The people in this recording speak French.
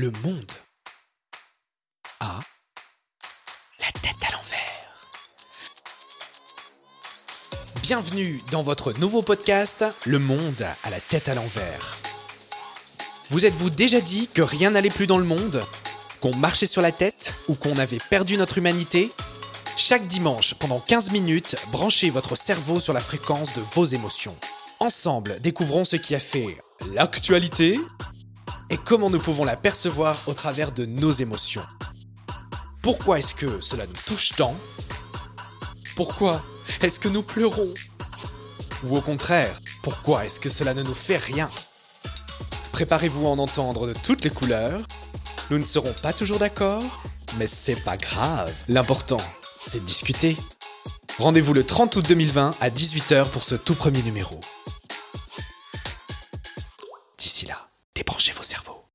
Le monde a la tête à l'envers. Bienvenue dans votre nouveau podcast Le monde a la tête à l'envers. Vous êtes-vous déjà dit que rien n'allait plus dans le monde? Qu'on marchait sur la tête ou qu'on avait perdu notre humanité? Chaque dimanche, pendant 15 minutes, branchez votre cerveau sur la fréquence de vos émotions. Ensemble, découvrons ce qui a fait l'actualité et comment nous pouvons la percevoir au travers de nos émotions. Pourquoi est-ce que cela nous touche tant? Pourquoi est-ce que nous pleurons? Ou au contraire, pourquoi est-ce que cela ne nous fait rien? Préparez-vous à en entendre de toutes les couleurs. Nous ne serons pas toujours d'accord, mais c'est pas grave. L'important, c'est de discuter. Rendez-vous le 30 août 2020 à 18h pour ce tout premier numéro. D'ici là, débranchez vos cerveaux.